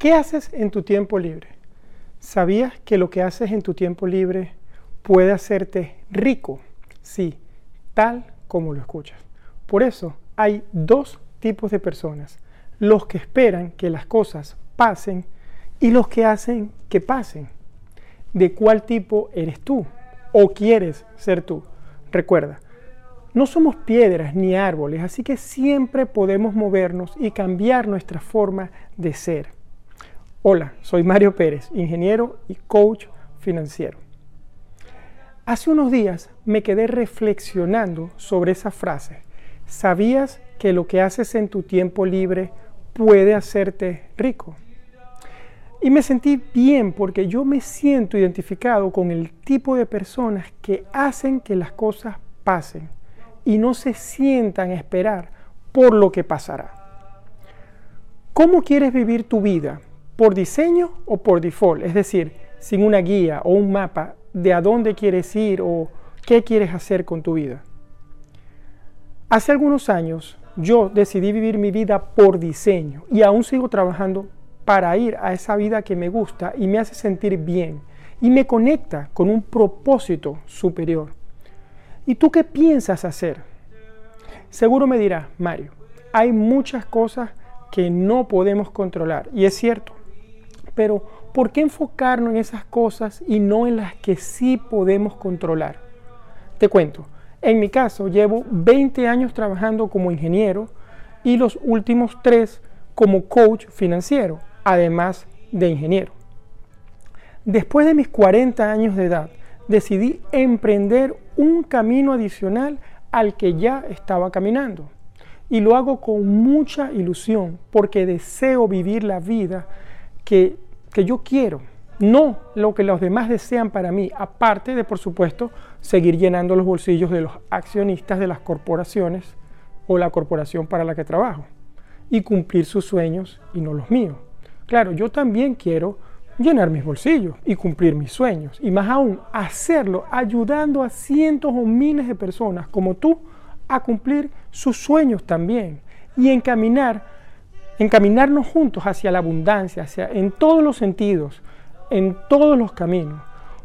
¿Qué haces en tu tiempo libre? ¿Sabías que lo que haces en tu tiempo libre puede hacerte rico? Sí, tal como lo escuchas. Por eso hay dos tipos de personas. Los que esperan que las cosas pasen y los que hacen que pasen. ¿De cuál tipo eres tú? ¿O quieres ser tú? Recuerda, no somos piedras ni árboles, así que siempre podemos movernos y cambiar nuestra forma de ser. Hola, soy Mario Pérez, ingeniero y coach financiero. Hace unos días me quedé reflexionando sobre esa frase. ¿Sabías que lo que haces en tu tiempo libre puede hacerte rico? Y me sentí bien porque yo me siento identificado con el tipo de personas que hacen que las cosas pasen y no se sientan a esperar por lo que pasará. ¿Cómo quieres vivir tu vida? ¿Por diseño o por default? Es decir, sin una guía o un mapa de a dónde quieres ir o qué quieres hacer con tu vida. Hace algunos años yo decidí vivir mi vida por diseño y aún sigo trabajando para ir a esa vida que me gusta y me hace sentir bien y me conecta con un propósito superior. ¿Y tú qué piensas hacer? Seguro me dirás, Mario, hay muchas cosas que no podemos controlar y es cierto, pero ¿por qué enfocarnos en esas cosas y no en las que sí podemos controlar? Te cuento, en mi caso llevo 20 años trabajando como ingeniero y los últimos tres como coach financiero además de ingeniero. Después de mis 40 años de edad, decidí emprender un camino adicional al que ya estaba caminando. Y lo hago con mucha ilusión porque deseo vivir la vida que, yo quiero, no lo que los demás desean para mí, aparte de, por supuesto, seguir llenando los bolsillos de los accionistas de las corporaciones o la corporación para la que trabajo y cumplir sus sueños y no los míos. Claro, yo también quiero llenar mis bolsillos y cumplir mis sueños. Y más aún, hacerlo ayudando a cientos o miles de personas como tú a cumplir sus sueños también. Y encaminar, encaminarnos juntos hacia la abundancia, hacia, en todos los sentidos, en todos los caminos.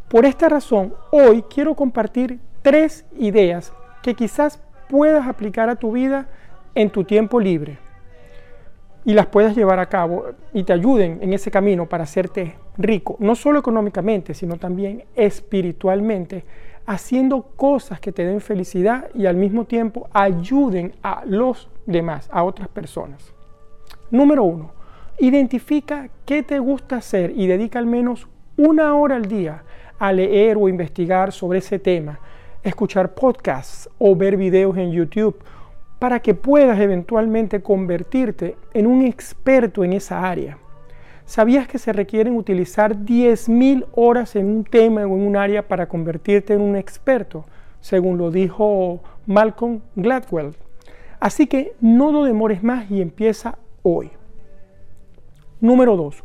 Por esta razón, hoy quiero compartir tres ideas que quizás puedas aplicar a tu vida en tu tiempo libre y las puedas llevar a cabo y te ayuden en ese camino para hacerte rico, no solo económicamente, sino también espiritualmente, haciendo cosas que te den felicidad y al mismo tiempo ayuden a los demás, a otras personas. Número uno, identifica qué te gusta hacer y dedica al menos una hora al día a leer o investigar sobre ese tema, escuchar podcasts o ver videos en YouTube para que puedas eventualmente convertirte en un experto en esa área. ¿Sabías que se requieren utilizar 10.000 horas en un tema o en un área para convertirte en un experto? Según lo dijo Malcolm Gladwell. Así que no lo demores más y empieza hoy. Número 2.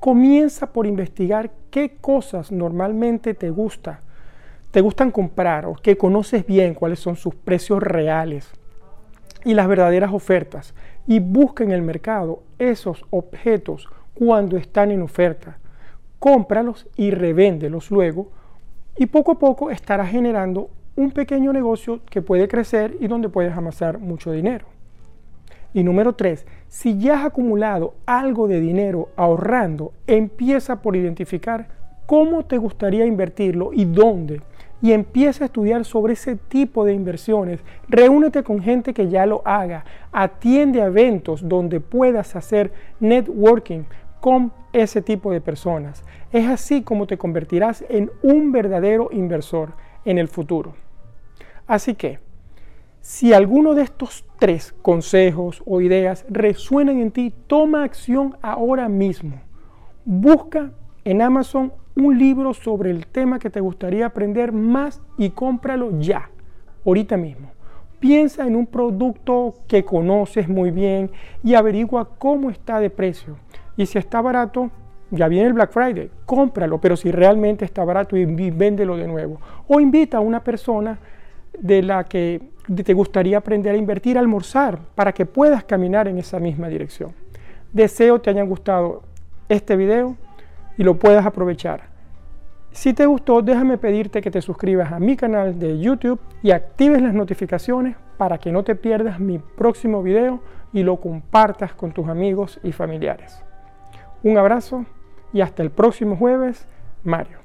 Comienza por investigar qué cosas normalmente te gusta, te gustan comprar o que conoces bien cuáles son sus precios reales y las verdaderas ofertas y busca en el mercado esos objetos cuando están en oferta. Cómpralos y revéndelos luego y poco a poco estarás generando un pequeño negocio que puede crecer y donde puedes amasar mucho dinero. Y número tres, si ya has acumulado algo de dinero ahorrando, empieza por identificar cómo te gustaría invertirlo y dónde y empieza a estudiar sobre ese tipo de inversiones. Reúnete con gente que ya lo haga. Atiende a eventos donde puedas hacer networking con ese tipo de personas. Es así como te convertirás en un verdadero inversor en el futuro. Así que, si alguno de estos tres consejos o ideas resuenan en ti, toma acción ahora mismo. Busca en Amazon un libro sobre el tema que te gustaría aprender más y cómpralo ya, ahorita mismo. Piensa en un producto que conoces muy bien y averigua cómo está de precio. Y si está barato, ya viene el Black Friday, cómpralo, pero si realmente está barato, y véndelo de nuevo. O invita a una persona de la que te gustaría aprender a invertir a almorzar para que puedas caminar en esa misma dirección. Deseo te hayan gustado este video y lo puedas aprovechar. Si te gustó, déjame pedirte que te suscribas a mi canal de YouTube y actives las notificaciones para que no te pierdas mi próximo video y lo compartas con tus amigos y familiares. Un abrazo y hasta el próximo jueves, Mario.